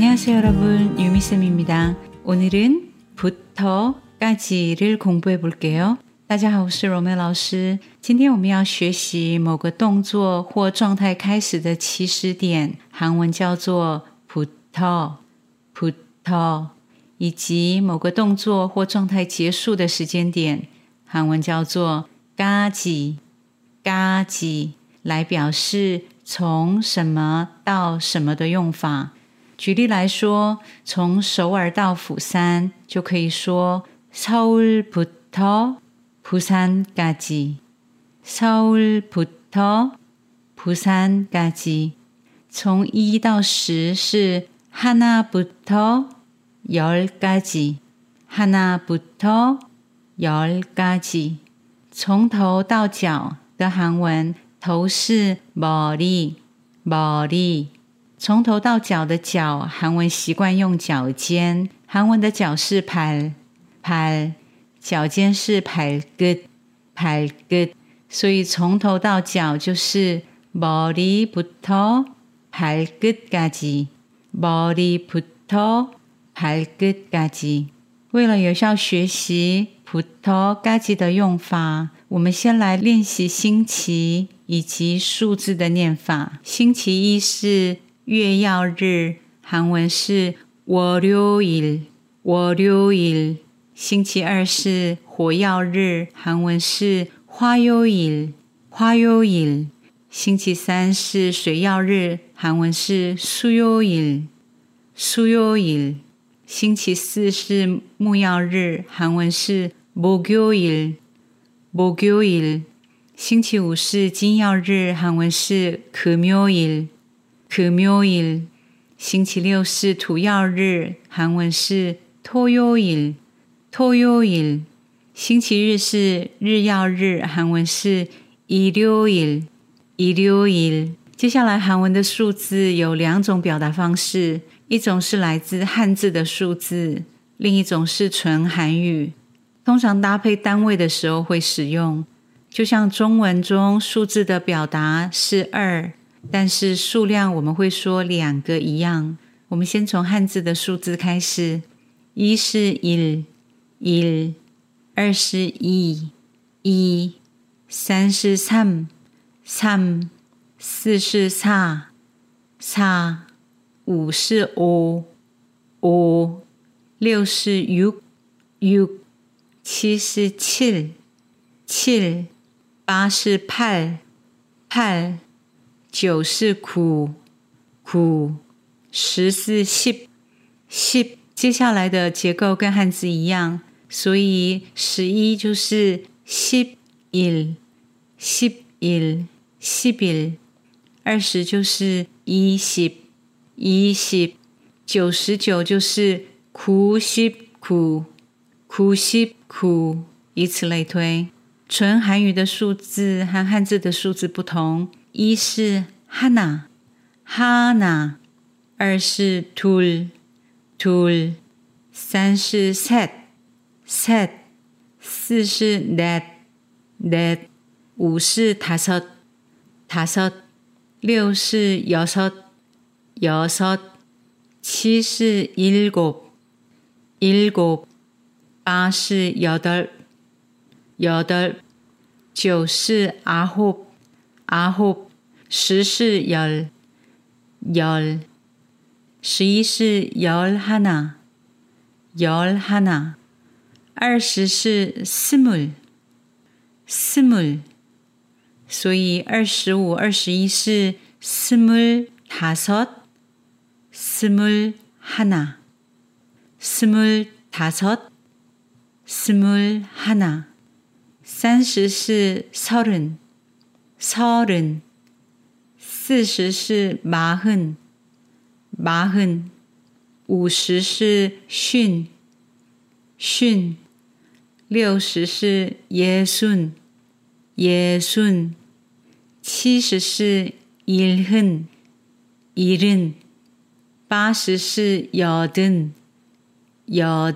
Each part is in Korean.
안녕하세요, 여러분. 유미쌤입니다. 오늘은 부터까지를 공부해 볼게요. 大家好，我是柔美老师。今天我们要学习某个动作或状态开始的起始点，韩文叫做부터 부터以及某个动作或状态结束的时间点，韩文叫做까지嘎지来表示从什么到什么的用法。 举例来说，从首尔到釜山就可以说서울부터부산까지서울부터부산까지从一到十是하나부터열까지하나부터열까지从头到脚的韩文头是머리머리 从头到脚的脚，韩文习惯用脚尖。韩文的脚是팔팔脚尖是팔끝팔끝所以从头到脚就是머리부터발끝까지머리부터발끝까지为了有效学习부터까지的用法，我们先来练习星期以及数字的念法。星期一是 月曜日，韩文是월요 일， 월요 일。 星期二是火曜日，韩文是화요 일， 화요 일。 星期三是水曜日，韩文是수요 일， 수요 일。 星期四是木曜日，韩文是목요 일， 목요 일。 星期五是金曜日，韩文是금요 일。 可묘 일， 星期六是土曜日，韩文是토요 일， 토요 일。 星期日是日曜日，韩文是일요 일， 일요 일。 接下来韩文的数字有两种表达方式，一种是来自汉字的数字，另一种是纯韩语。通常搭配单位的时候会使用，就像中文中数字的表达是二。 但是数量我们会说两个一样，我们先从汉字的数字开始，一是一一，二是一一，三是三，三，四是叉，叉，五是五，五，六是六，六，七是七，七，八是八，八。九是苦苦，十是十十，接下来的结构跟汉字一样，所以十一就是十一十一十比尔，二十就是一十一十，九十九就是苦十苦苦十苦，以此类推。纯韩语的数字和汉字的数字不同。一是하나하나二是둘둘三是셋셋四是넷넷五是다섯다섯六是여섯여섯七是일곱일곱八是여덟여덟九是아홉 아홉十是열 열， 十一是열하 나， 열하 나， 二十是스물스 물， 所以二十五、二十一是스물다섯스물하 나， 스물다섯스물하 나， 三十是서른 서 른， 四十是마흔마 흔， 五十是쉰쉰六十是예순예순七十是일 흔， 일 흔， 八十是여든여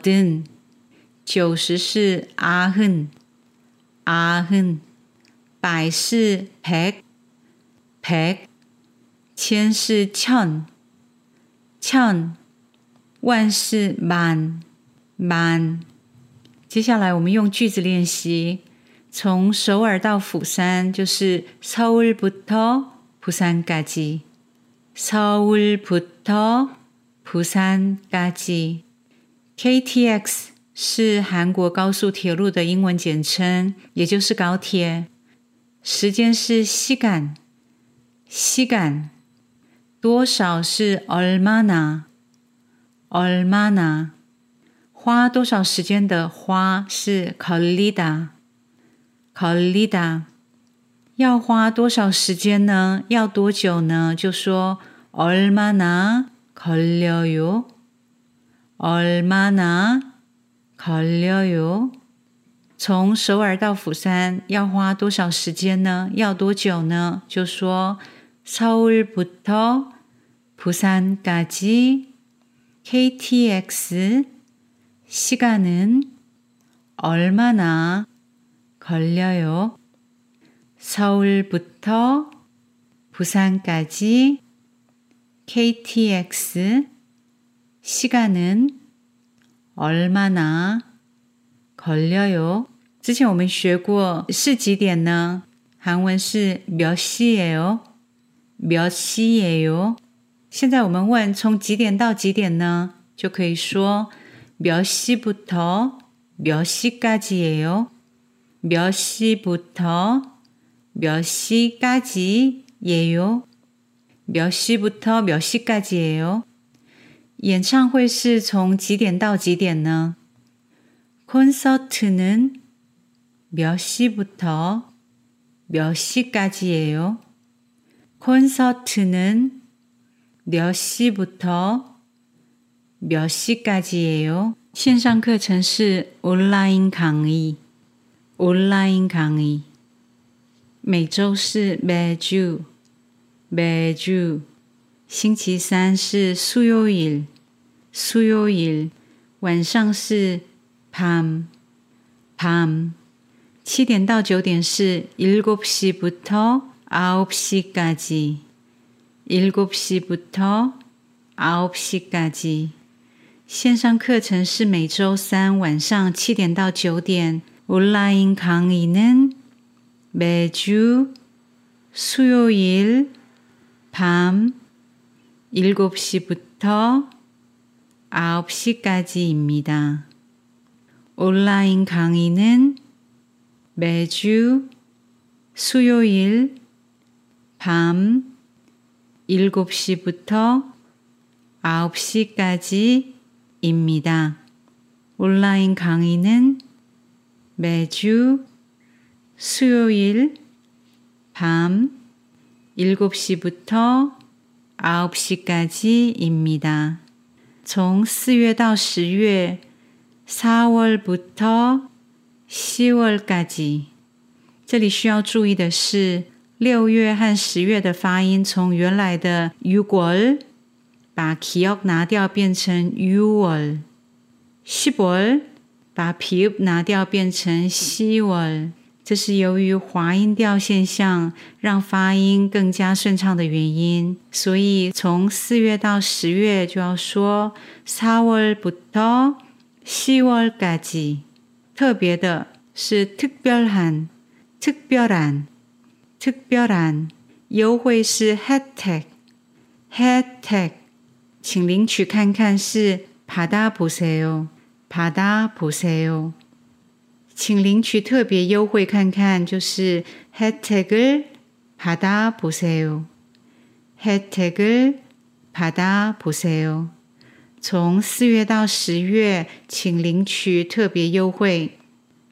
든， 九十是아 흔， 아 흔， 百是백 백。 千是천， 천， 万是만 만。 接下来我们用句子练习，从首尔到釜山就是서울부터부산까 지， 서울부터부산까 지。 KTX 是韩国高速铁路的英文简称，也就是高铁。 时间是시간시간多少是얼마나얼마나花多少时间的花是걸리다걸리다要花多少时间呢？要多久呢？就说얼마나걸려요얼마나걸려요 从首尔到釜山要花多少时间呢？要多久呢？就说서울부터부산까지 KTX 시간은 얼마나 걸려요? 서울부터 부산까지 KTX 시간은 얼마나 걸려요? 之前我们学过是几点呢？韩文是몇 시예요? 몇 시예요? 现在我们问从几点到几点呢？就可以说몇 시부터 몇 시까지예요? 몇 시부터 몇 시까지예요? 몇 시부터 몇 시까지예요? 演唱会是从几点到几点呢？ 콘서트는 몇 시부터 몇 시까지예요? 콘서트는 몇 시부터 몇 시까지예요? 线上课程是 온라인 강의, 온라인 강의. 每周是 매주, 매주. 星期三是 수요일, 수요일. 晚上是 밤, 밤. 7点到9点是 7시부터 9시까지. 7시부터 9시까지. 线上课程是每周三晚上七点到九点。 온라인 강의는 매주 수요일 밤 7시부터 9시까지입니다. 온라인 강의는 매주 수요일 밤 7시부터 9시까지입니다. 온라인 강의는 매주 수요일 밤 7시부터 9시까지입니다. 从4月到10月 4월부터 10월까지 这里需要注意的是六月和十月的发音从原来的 6월 把 기억 拿掉变成 6월 10월 把 pi읍 拿掉变成 10월 这是由于滑音调现象让发音更加顺畅的原因，所以从四月到十月就要说 4월부터 10월까지 特别的是특별한 특별한 특별한 优惠是 혜택 혜택 请领取看看是 받아보세요 받아보세요 请领取特别优惠看看就是 혜택을 받아보세요 혜택을 받아보세요 从四月到十月，请领取特别优惠。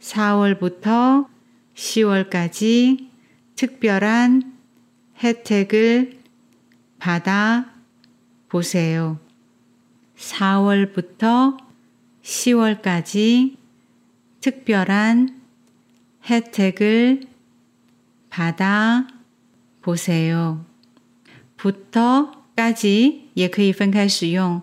4월부터 10월까지 특별한 혜택을 받아 보세요. 4월부터 10월까지 특별한 혜택을 받아 보세요. 부터까지 也可以分开使用。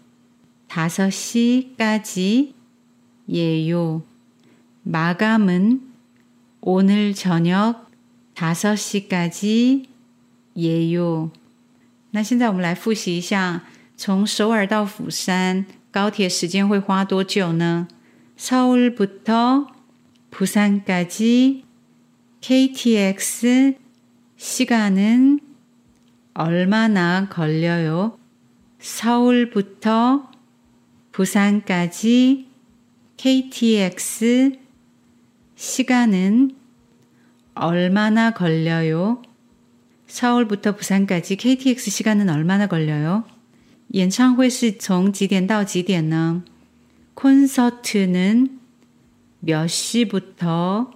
다섯시까지예요마감은오늘저녁다섯시까지예 요。 那现在我们来复习一下，从首尔到釜山高铁时间会花多久呢？ 서울부터 부산까지 KTX 시간은 얼마나 걸려요? 서울부터 부산까지 KTX 시간은 얼마나 걸려요? 서울부터 부산까지 KTX 시간은 얼마나 걸려요? 演唱会是从几点到几点呢？ 콘서트는 몇 시부터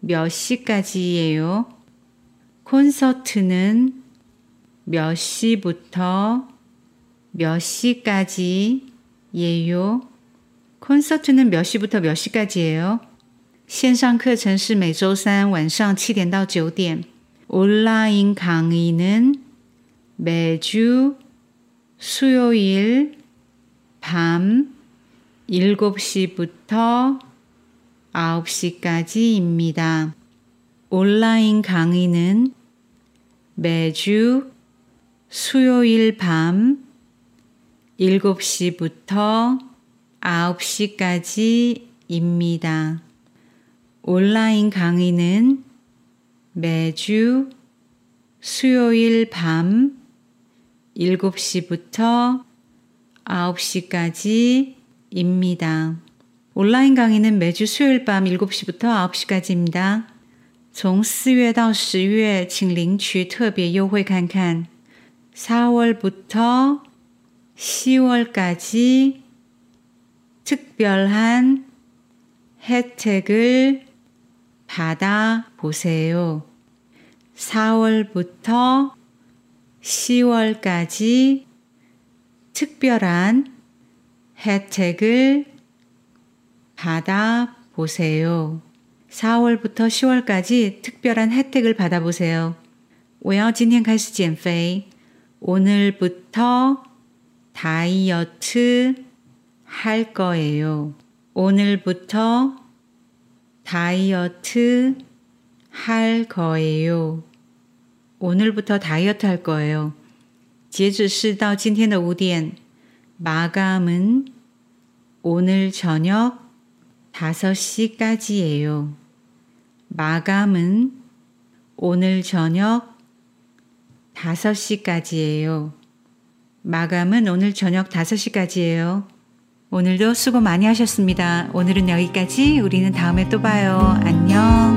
몇 시까지예요? 콘서트는 몇 시부터 몇 시까지 예요? 콘서트는 몇 시부터 몇 시까지예요? 线上课程是每周三晚上七点到九点。 온라인 강의는 매주 수요일 밤 7시부터 9시까지입니다. 온라인 강의는 매주 수요일 밤 7시부터 9시까지입니다. 온라인 강의는 매주 수요일 밤 7시부터 9시까지입니다. 온라인 강의는 매주 수요일 밤 7시부터 9시까지입니다. 从4月到10月请领取特别优惠看看 4월부터 10월까지 특별한 혜택을 받아 보세요. 4월부터 10월까지 특별한 혜택을 받아보세요. 4월부터 10월까지 특별한 혜택을 받아보세요. 我要今天开始减肥. 오늘부터 다이어트 할 거예요. 오늘부터 다이어트 할 거예요. 오늘부터 다이어트 할 거예요. 截止是到今天的5点. 마감은 오늘 저녁 5시까지예요. 마감은 오늘 저녁 5시까지예요. 마감은 오늘 저녁 5시까지예요. 오늘도 수고 많이 하셨습니다. 오늘은 여기까지. 우리는 다음에 또 봐요. 안녕.